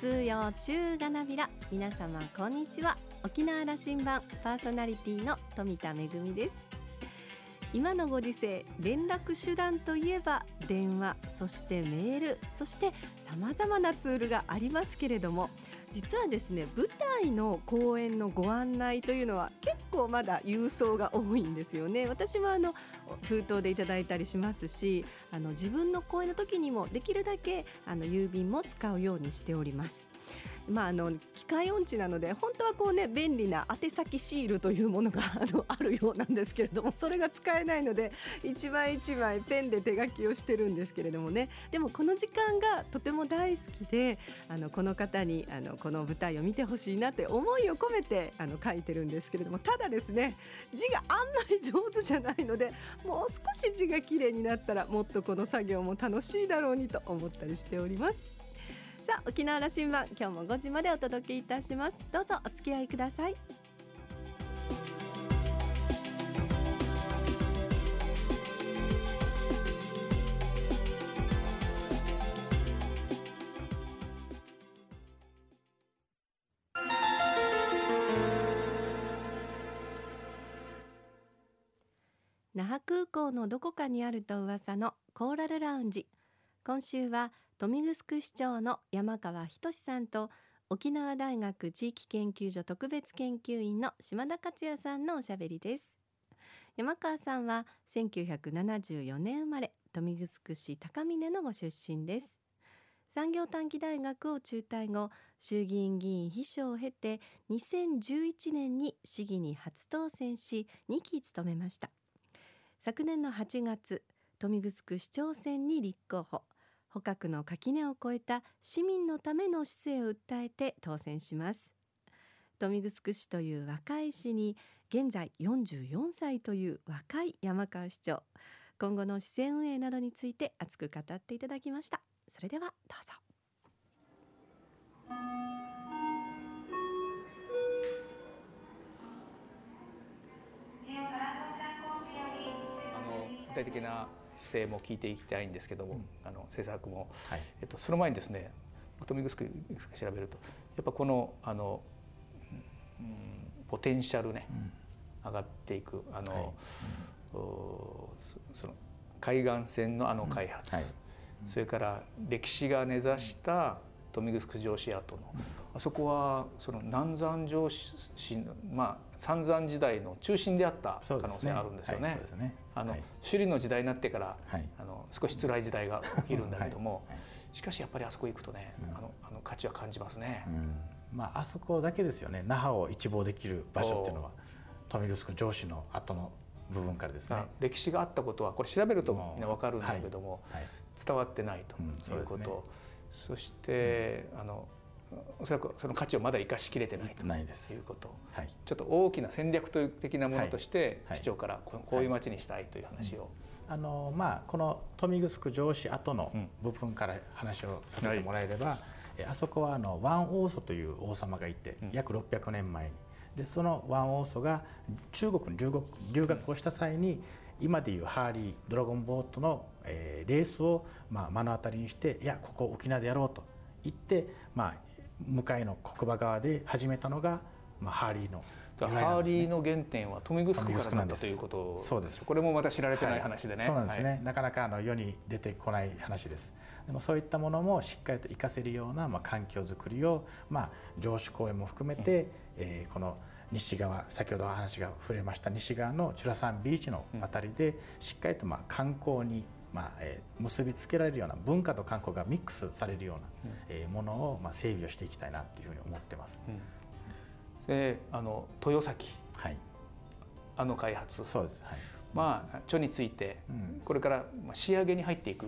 数曜中がなびら。皆様こんにちは。沖縄羅針盤パーソナリティの富田恵です。今のご時世連絡手段といえば電話そしてメールそして様々なツールがありますけれども実はですね舞台の公演のご案内というのは結構まだ郵送が多いんですよね。私はあの封筒でいただいたりしますしあの自分の公演の時にもできるだけあの郵便も使うようにしております。まあ、あの械音痴なので本当はこう、ね、便利な宛先シールというものがあのあるようなんですけれどもそれが使えないので一枚一枚ペンで手書きをしてるんですけれどもねでもこの時間がとても大好きであのこの方にあのこの舞台を見てほしいなって思いを込めてあの書いてるんですけれどもただですね字があんまり上手じゃないのでもう少し字が綺麗になったらもっとこの作業も楽しいだろうにと思ったりしております。さあ沖縄羅針盤今日も5時までお届けいたします。どうぞお付き合いください。那覇空港のどこかにあると噂のコーラルラウンジ。今週は豊見城市長の山川仁さんと沖縄大学地域研究所特別研究員の島田克也さんのおしゃべりです。山川さんは1974年生まれ豊見城市高峰のご出身です。産業短期大学を中退後衆議院議員秘書を経て2011年に市議に初当選し2期務めました。昨年の8月豊見城市長選に立候補。捕獲の垣根を越えた市民のための姿勢を訴えて当選します。豊見城市という若い市に現在44歳という若い山川市長。今後の市政運営などについて熱く語っていただきました。それではどうぞ。あの具体的な姿勢も聞いていきたいんですけども、うん、あの政策も、はい、えっと、その前にですね富城いくつか調べるとやっぱこのあの、うん、ポテンシャルね、うん、上がっていくあの、はい、その海岸線のあの開発、はい、それから歴史が根ざした豊見城城市跡の、あそこはその南山城市まあ三山時代の中心であった可能性があるんですよね。あの、首里の時代になってから、あの少し辛い時代が起きるんだけども、しかしやっぱりあそこ行くとね、あのあの価値は感じますね。まああそこだけですよね。那覇を一望できる場所っていうのは豊見城城市の後の部分からですね。歴史があったことはこれ調べるとみんなわかるんだけども、伝わってないということ。そして、あのおそらくその価値をまだ生かしきれてないということ、はい、ちょっと大きな戦略的なものとして、市長からこうい。う街にしたいという話を。あのまあ、この豊見城城市跡の部分から話をさせてもらえれば、うん、あそこはあのワン・オーソという王様がいて、約600年前に。でそのワン・オーソが中国に留学留学をした際に今でいうハーリードラゴンボートの、えー、レースを、まあ、目の当たりにしていやここ沖縄でやろうと言って、まあ、向かいの国場側で始めたのが、まあ、ハーリーのハーリーの原点は富城からだったということそうです。これもまた知られてない話でね、はい、そうなんですね、はい、なかなかあの世に出てこない話です。でもそういったものもしっかりと活かせるような、まあ、環境づくりを、まあ、城址公園も含めて、うん、えー、この西側先ほど話が触れました西側のチュラサンビーチの辺りで、しっかりとまあ観光にまあえー、結びつけられるような文化と観光がミックスされるような、うん、えー、ものを、まあ、整備をしていきたいなというふうに思ってます。うん、であの豊崎、はい、あの開発。そうです、はい、まあ著について、うん、これから仕上げに入っていく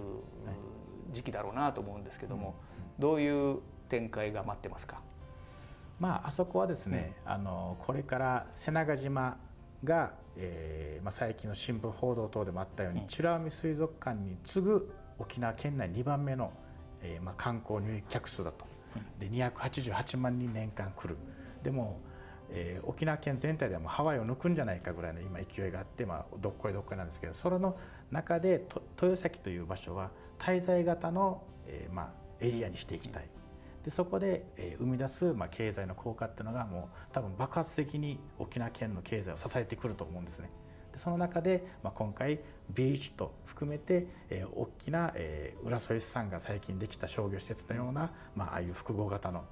時期だろうなと思うんですけども、どういう展開が待ってますか？まあ、あそこはですね、あのこれから瀬長島がえーまあ、最近の新聞報道等でもあったように、美ら海水族館に次ぐ沖縄県内2番目の、えーまあ、観光入客数だと、で288万人年間来る。でも、えー、沖縄県全体ではもうハワイを抜くんじゃないかぐらいの今勢いがあって、まあ、どっこいどっこいなんですけどそれの中で豊崎という場所は滞在型の、えーまあ、エリアにしていきたいでそこで、えー、生み出す、まあ、経済の効果っていうのがもう多分爆発的に沖縄県の経済を支えてくると思うんですね。でその中で、まあ、今回ビーチと含めて、えー、大きな、えー、浦添市さんが最近できた商業施設のような、まあああいう複合型の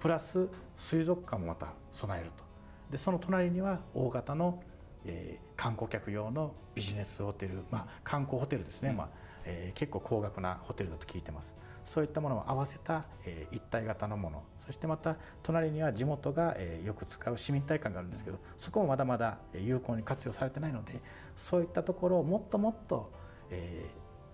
プラス水族館もまた備えると。でその隣には大型の、えー、観光客用のビジネスホテル、まあ、観光ホテルですね、うん、まあえー、結構高額なホテルだと聞いてます。そういったものを合わせた、えー、一体型のもの。そしてまた隣には地元が、えー、よく使う市民体館があるんですけどそこもまだまだ有効に活用されてないのでそういったところをもっともっと、え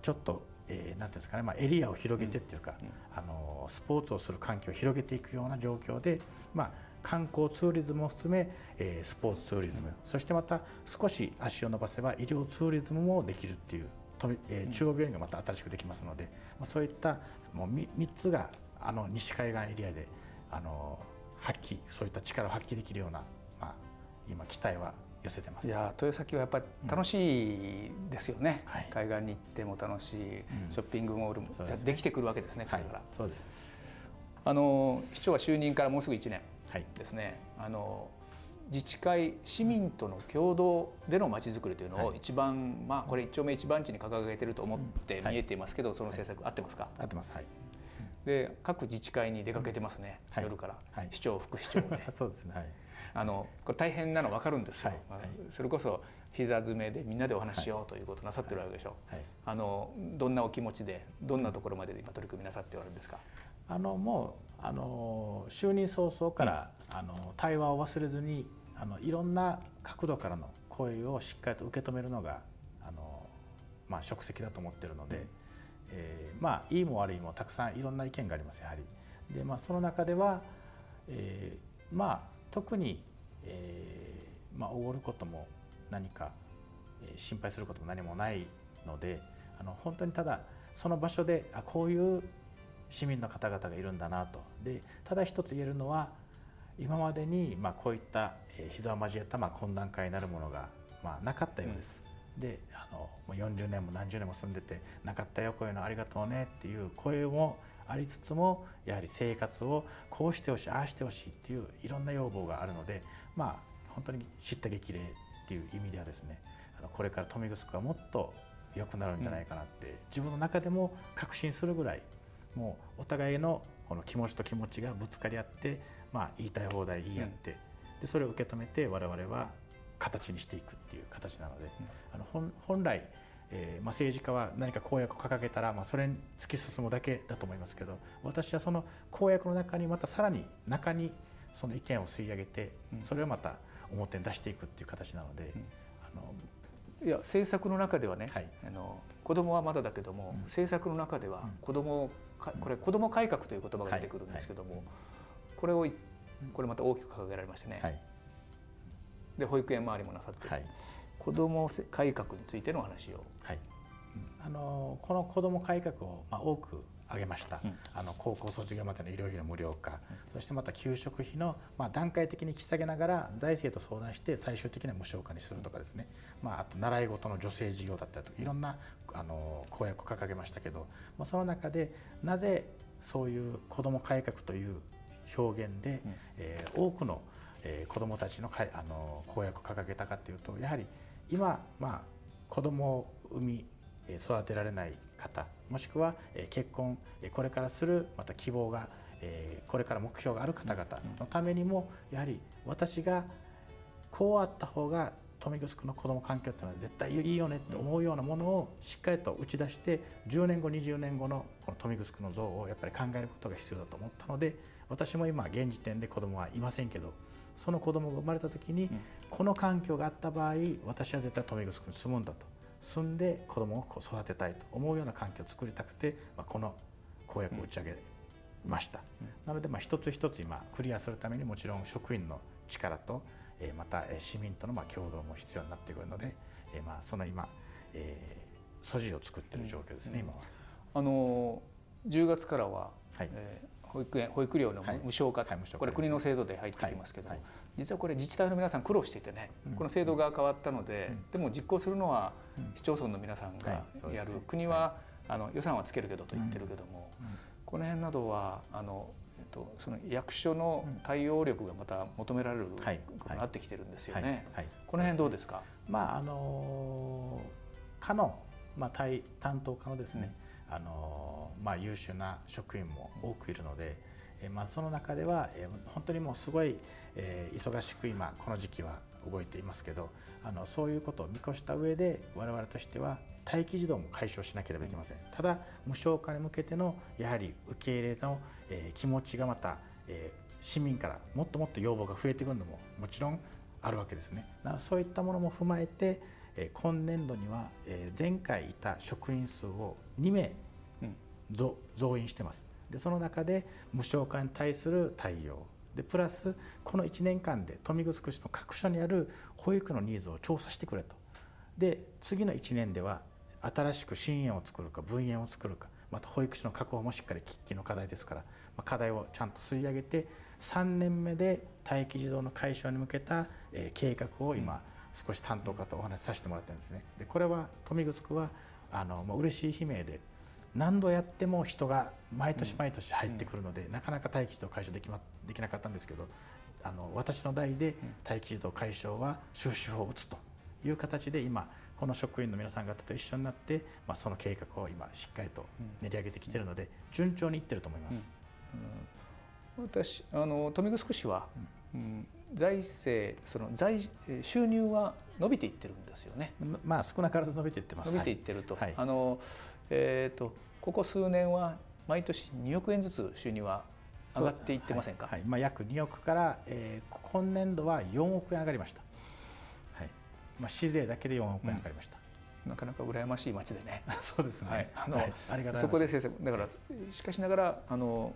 ー、ちょっとえー、なんですかね、まあ、エリアを広げてっていうか、うんうん、あのスポーツをする環境を広げていくような状況で、まあ、観光ツーリズムを含め、えー、スポーツツーリズム、うん、そしてまた少し足を伸ばせば医療ツーリズムもできるっていうえー、中央病院がまた新しくできますので、まあ、そういったもう 3, 3つがあの西海岸エリアであの発揮そういった力を発揮できるような、まあ、今期待は寄せてます。いや豊崎はやっぱり楽しいですよね、うんはい、海岸に行っても楽しい、ショッピングモールもで,、きてくるわけですねこれから、はい、そうです。あの市長は就任からもうすぐ1年ですね、はい、あの自治会市民との共同でのまちづくりというのを一番、はい、まあこれ一丁目一番地に掲げてると思って見えていますけど、その政策合ってますか？合ってます。はいで各自治会に出かけてますね、うん、夜から、はい、市長副市長で。そうですね、はい、あのこれ大変なの分かるんですよ、はい、それこそ膝詰めでみんなでお話しようということなさってるわけでしょ。う、あのどんなお気持ちでどんなところまで今取り組みなさっておられるんですか？あのもうあの就任早々から、うん、あの対話を忘れずにあのいろんな角度からの声をしっかりと受け止めるのがあの、まあ、職責だと思ってるので、えー、まあいいも悪いもたくさんいろんな意見がありますやはり。でまあ、その中では、えー、まあ特に、えーまあ、おごることも何か、え、心配することも何もないのであの本当にただその場所であこういう市民の方々がいるんだなとでただ一つ言えるのは今までにまあこういったえ膝を交えたまあ懇談会になるものがまあなかったようです。うん、であのもう40年も何十年も住んでてなかったよこういうのありがとうねっていう声もありつつもやはり生活をこうしてほしいああしてほしいっていういろんな要望があるのでまあ本当に知った激励っていう意味ではですねあのこれから豊見城はもっと良くなるんじゃないかなって、うん、自分の中でも確信するぐらいもうお互いのこの気持ちと気持ちがぶつかり合ってまあ、言いたい放題言い合って、でそれを受け止めて我々は形にしていくっていう形なので、あの本本来、えーまあ、政治家は何か公約を掲げたら、まあ、それに突き進むだけだと思いますけど私はその公約の中にまたさらに中にその意見を吸い上げて、それをまた表に出していくっていう形なので。あのいや政策の中ではね、はい、あの子供はまだだけども、うん、政策の中では子供、うん、これ子供改革という言葉が出てくるんですけども、はい。はい。これをこれまた大きく掲げられましてね、はい、で保育園周りもなさって、はい、子ども改革についての話を、はい、あのこの子ども改革を、まあ、多く挙げました、うん、あの高校卒業までの医療費の無料化、うん、そしてまた給食費の、まあ、段階的に引き下げながら財政と相談して最終的には無償化にするとかですね、まあ、あと習い事の女性事業だったりとかいろんなあの公約を掲げましたけど、まあ、その中でなぜそういう子ども改革という表現で、うん、えー、多くの、えー、子どもたちのかあの公約を掲げたかというとやはり今、まあ、子どもを産み育てられない方もしくは結婚これからするまた希望がこれから目標がある方々のためにもやはり私がこうあった方が豊見城の子ども環境っていうのは絶対いいよねって思うようなものをしっかりと打ち出して10年後20年後のこの豊見城の像をやっぱり考えることが必要だと思ったので私も今現時点で子供はいませんけどその子供が生まれた時に、この環境があった場合私は絶対豊見城に住むんだと。住んで子供を育てたいと思うような環境を作りたくて、まあ、この公約を打ち上げました、うん、なのでまあ一つ一つ今クリアするためにもちろん職員の力と、えまた市民とのまあ共同も必要になってくるので、えまあその今、えー、素地を作っている状況ですね、うん、今は。あの10月からは、はい。えー保育園保育料の無償化、はいはい、これ国の制度で入ってきますけど、はい、実はこれ自治体の皆さん苦労していてね、うん、この制度が変わったので、うん、でも実行するのは市町村の皆さんがやる、ね、国は、あの予算はつけるけどと言ってるけども、この辺などはあのとその役所の対応力がまた求められることになってきてるんですよね。この辺どうですか？まああの課のまあ対担当課のですね、うん、あのまあ優秀な職員も多くいるので、えまあその中では、え本当にもうすごい、え、忙しく今この時期は動いていますけど、あのそういうことを見越した上で我々としては待機児童も解消しなければいけません。ただ無償化に向けてのやはり受け入れの、え、気持ちがまた、え、市民からもっともっと要望が増えてくるのももちろんあるわけですね。そういったものも踏まえて、えー、今年度には、えー、前回いた職員数を2名増,、増員してます。でその中で無償化に対する対応。でプラスこの1年間で豊見城市の各所にある保育のニーズを調査してくれと。で次の1年では新しく新園を作るか分園を作るかまた保育士の確保もしっかり喫緊の課題ですから、まあ、課題をちゃんと吸い上げて3年目で待機児童の解消に向けた、えー、計画を今、少し担当課とお話しさせてもらってるんですね。でこれは豊見城はあの、まあ、嬉しい悲鳴で何度やっても人が毎年毎年入ってくるので、なかなか待機児童解消でき,、ま、できなかったんですけどあの私の代で待機児童解消は収集法を打つという形で今この職員の皆さん方と一緒になって、まあ、その計画を今しっかりと練り上げてきているので、順調にいってると思います。うん。うん、私あの豊見城市は、うん、財政その財収入は伸びていってるんですよね。まあ少なからず伸びていってます。伸びていってると、はい、あのえっ、ー、とここ数年は毎年2億円ずつ収入は上がっていってませんか？はい、はい、まあ約2億から、えー、今年度は4億円上がりました。まあ、市税だけで4億円かかりました。うん、なかなか羨ましい町でね。そうですね。はい、あの、はい、あそこで先生だからしかしながらあの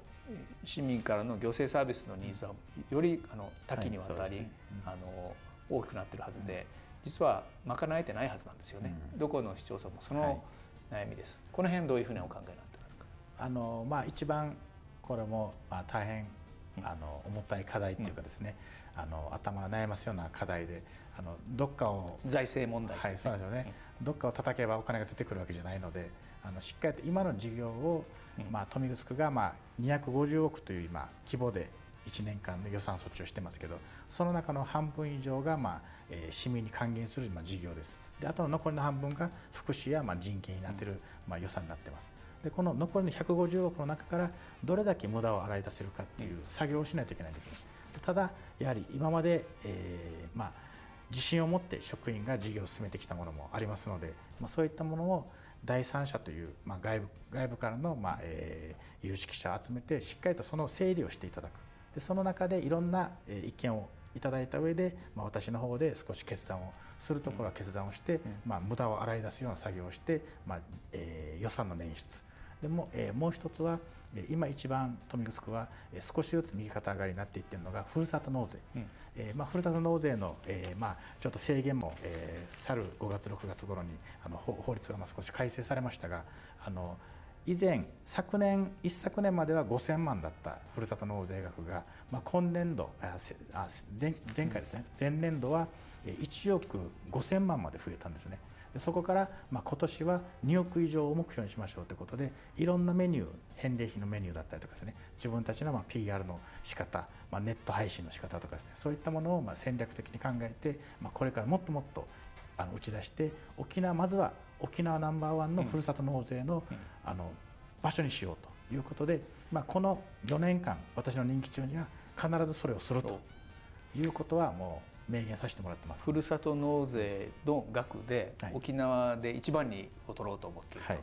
市民からの行政サービスのニーズはよりあの多岐にわたり、はいねうん、あの大きくなってるはずで、うん、実は賄えてないはずなんですよね。どこの市町村もその悩みです。この辺どういうふうにお考えになってるか。あのまあ一番これもまあ大変あの重たい課題っていうかですね、あの頭を悩ますような課題であのどっかを財政問題、はい、そうなんですよね、うん、どっかを叩けばお金が出てくるわけじゃないのであのしっかりと今の事業を、うん、まあ、豊見城がまあ250億という今規模で1年間の予算措置をしてますけどその中の半分以上が、まあえー、市民に還元する、まあ、事業です。であとの残りの半分が福祉や、まあ、人件になっている、まあ、予算になってますでこの残りの150億の中からどれだけ無駄を洗い出せるかっていう作業をしないといけないんですね。ただやはり今まで、えー、まあ自信を持って職員が事業を進めてきたものもありますので、まあ、そういったものを第三者という、まあ、外部外部からの、まあえー、有識者を集めてしっかりとその整理をしていただく。でその中でいろんな、えー、意見をいただいた上で、まあ、私の方で少し決断をするところは決断をして、うん、まあ、無駄を洗い出すような作業をして、まあえー、予算の捻出でも、えー、もう一つは今一番豊見城は少しずつ右肩上がりになっていっているのがふるさと納税、うん、えー、まあ、ふるさと納税の、えーまあ、ちょっと制限も、えー、去る5月6月頃にあの法律がまあ少し改正されましたがあの以前昨年一昨年までは5000万だったふるさと納税額が、まあ、今年度あ前前回ですね。前年度は1億5000万まで増えたんですね。そこから、まあ、今年は2億以上を目標にしましょうということでいろんなメニュー返礼品のメニューだったりとかですね自分たちのまあ PR の仕方、まあ、ネット配信の仕方とかですねそういったものをまあ戦略的に考えて、まあ、これからもっともっとあの打ち出して沖縄まずは沖縄ナンバーワンのふるさと納税の,、あの場所にしようということで、まあ、この4年間私の任期中には必ずそれをするということはもう明言させてもらってます。ふるさと納税の額で、沖縄で一番にを取ろうと思っていると、はい、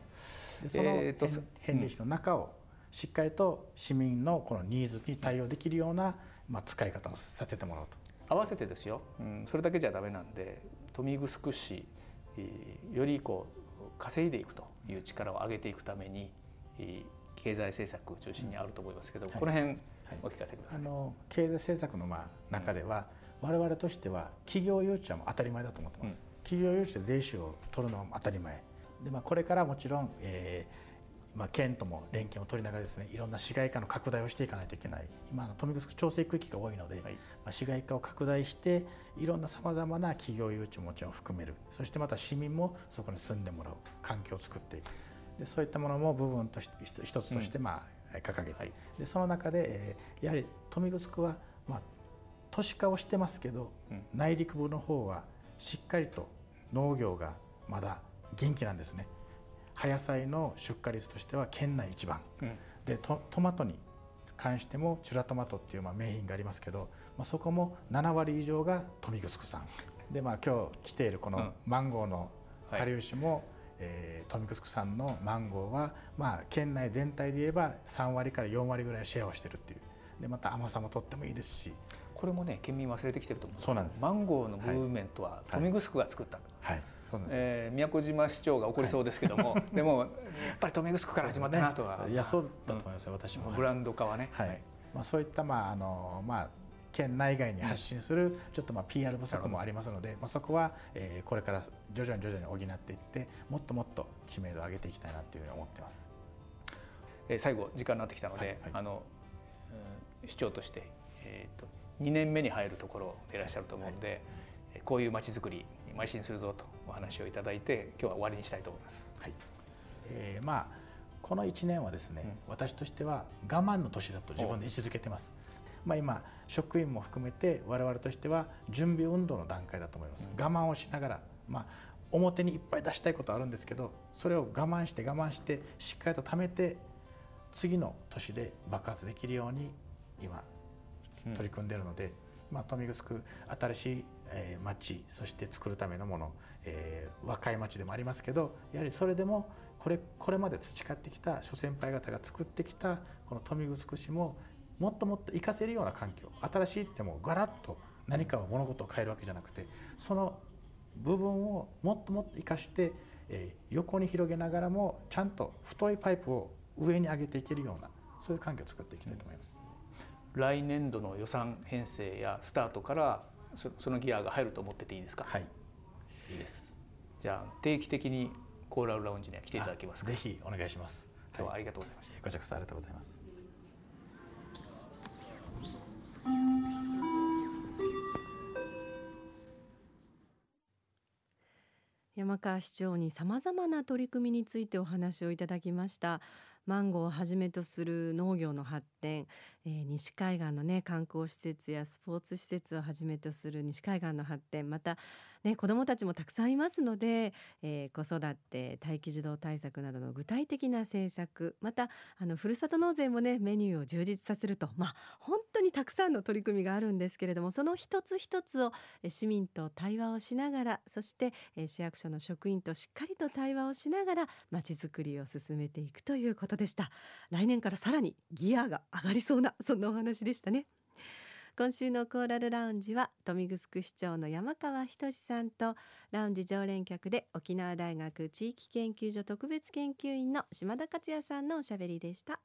でその、えー、返礼品の中をしっかりと市民のこのニーズに対応できるような、まあ、使い方をさせてもらうと。合わせてですよ、うん、それだけじゃダメなんで豊見城市よりこう稼いでいくという力を上げていくために経済政策中心にあると思いますけど、はい、この辺お聞かせください、あの経済政策のまあ中では、うん我々としては企業誘致はもう当たり前だと思ってます、うん、企業誘致で税収を取るのは当たり前。で、まあ、これからもちろん、えーまあ、県とも連携を取りながらですねいろんな市街化の拡大をしていかないといけない。今の豊見城調整区域が多いので、はい、まあ、市街化を拡大していろんなさまざまな企業誘致ももちろん含める。そしてまた市民もそこに住んでもらう。環境を作っていく。でそういったものも部分として一つとして、まあ掲げて、はい、でその中で、えー、やはり豊見城は、まあ、都市化をしてますけど、うん、内陸部の方はしっかりと農業がまだ元気なんですね。葉野菜の出荷率としては県内一番、うん、でトマトに関してもチュラトマトっていうまあ名品がありますけど、まあ、そこも7割以上が豊見城産でまあ今日来ているこのマンゴーの顆粒種も、はい、えー、豊見城産のマンゴーはまあ県内全体で言えば3割から4割ぐらいシェアをしてるっていう。でまた甘さもとってもいいですしこれもね県民忘れてきてると思う。そうなんです。マンゴーのムーブメントは豊見城が作った、はい、はい、そうなんです、えー、宮古島市長が怒りそうですけども、はい、でもやっぱり豊見城から始まったなとは、ね、い。やそうだと思いますよ、うん、私もブランド化はね、はい、まあ、そういったまああのまあ県内外に発信するちょっとまあ PR 不足もありますので、まあ、そこはえこれから徐々に徐々に補っていってもっともっと知名度を上げていきたいなというふうに思ってます。え最後時間になってきたので、はい。はい、あの、うん、市長として、えーと、2年目に入るところでいらっしゃると思うんで、はい、こういうまちづくりに邁進するぞとお話をいただいて今日は終わりにしたいと思います。はい。えー、まあこの1年はですね、うん、私としては我慢の年だと自分で位置づけてます。まあ、今職員も含めて我々としては準備運動の段階だと思います、我慢をしながら、まあ、表にいっぱい出したいことあるんですけどそれを我慢して我慢してしっかりと貯めて次の年で爆発できるように今取り組んでいるので、まあ、豊見城新しい、えー、町そして作るためのもの、えー、若い町でもありますけどやはりそれでもこれこれまで培ってきた諸先輩方が作ってきたこの豊見城市ももっともっと活かせるような環境新しいってもガラッと何かを物事を変えるわけじゃなくてその部分をもっともっと生かして、えー、横に広げながらもちゃんと太いパイプを上に上げていけるようなそういう環境を作っていきたいと思います。来年度の予算編成やスタートからそのギアが入ると思ってていいですか？はい。いいです。じゃあ定期的にコーラルラウンジには来ていただけますか？ぜひお願いします。今日はありがとうございました。こちらこそありがとうございます。山川市長にさまざまな取り組みについてお話をいただきましたマンゴーをはじめとする農業の発展、えー、西海岸のね観光施設やスポーツ施設をはじめとする西海岸の発展またね、子どもたちもたくさんいますので、えー、子育て待機児童対策などの具体的な政策またあのふるさと納税もねメニューを充実させると、まあ、本当にたくさんの取り組みがあるんですけれどもその一つ一つを市民と対話をしながらそして、えー、市役所の職員としっかりと対話をしながらまちづくりを進めていくということでした。来年からさらにギアが上がりそうなそんなお話でしたね。今週のコーラルラウンジは豊見城市長の山川仁さんとラウンジ常連客で沖縄大学地域研究所特別研究員の島田克也さんのおしゃべりでした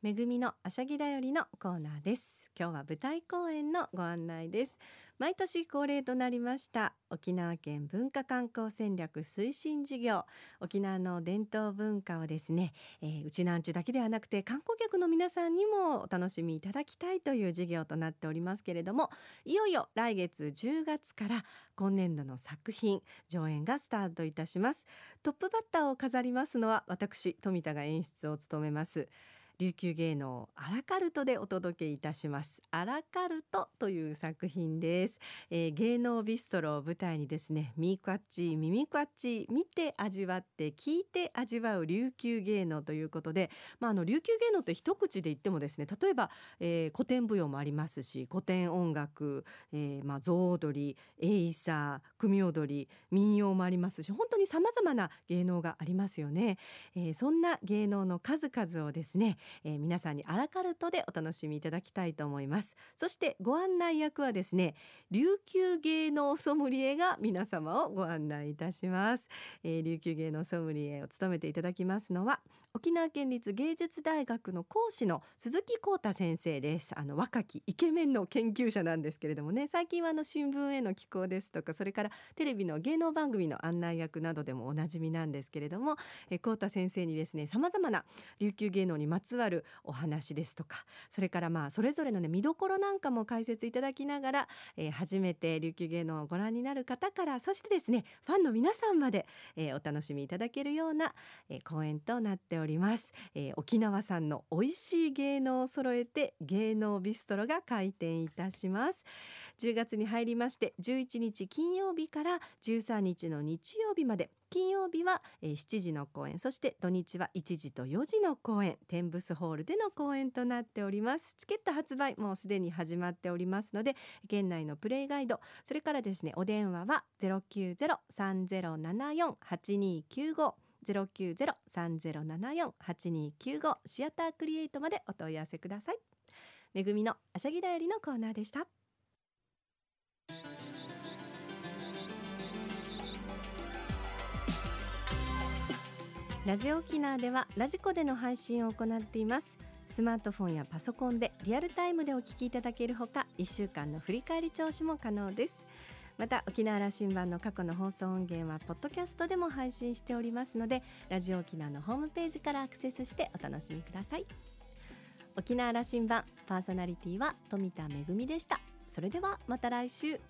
めぐみのあしゃぎだよりのコーナーです今日は舞台公演のご案内です。毎年恒例となりました沖縄県文化観光戦略推進事業。沖縄の伝統文化をですね、えー、うちなんちゅだけではなくて観光客の皆さんにもお楽しみいただきたいという事業となっておりますけれどもいよいよ来月10月から今年度の作品上演がスタートいたします。トップバッターを飾りますのは私富田が演出を務めます。琉球芸能アラカルトでお届けいたします。アラカルトという作品です、えー、芸能ビストロを舞台にですねミークアッチ耳クアッチ見て味わって聞いて味わう琉球芸能ということでまああの琉球芸能って一口で言ってもですね例えば、えー、古典舞踊もありますし古典音楽、えー、まあ象踊りエイサー組踊り民謡もありますし本当に様々な芸能がありますよね、えー、そんな芸能の数々をですねえー、皆さんにアラカルトでお楽しみいただきたいと思います。そしてご案内役はですね琉球芸能ソムリエが皆様をご案内いたします、えー、琉球芸能ソムリエを務めていただきますのは沖縄県立芸術大学の講師の鈴木光太先生です。あの若きイケメンの研究者なんですけれどもね最近はあの新聞への寄稿ですとかそれからテレビの芸能番組の案内役などでもおなじみなんですけれどもえ光太先生にですね様々な琉球芸能にまつつわるお話ですとかそれからまあそれぞれのね見どころなんかも解説いただきながら、えー、初めて琉球芸能をご覧になる方からそしてですねファンの皆さんまで、えー、お楽しみいただけるような、えー、公演となっております、えー、沖縄産の美味しい芸能を揃えて芸能ビストロが開店いたします10月に入りまして11日金曜日から13日の日曜日まで金曜日は7時の公演そして土日は1時と4時の公演テンブスホールでの公演となっております。チケット発売もうすでに始まっておりますので県内のプレイガイドそれからですねお電話は090-3074-8295 090-3074-8295シアタークリエイトまでお問い合わせください。めぐみのあしゃぎだよりのコーナーでした。ラジオ沖縄ではラジコでの配信を行っています。スマートフォンやパソコンでリアルタイムでお聞きいただけるほか1週間の振り返り聴取も可能です。また沖縄羅針盤の過去の放送音源はポッドキャストでも配信しておりますのでラジオ沖縄のホームページからアクセスしてお楽しみください。沖縄羅針盤パーソナリティは富田恵でした。それではまた来週。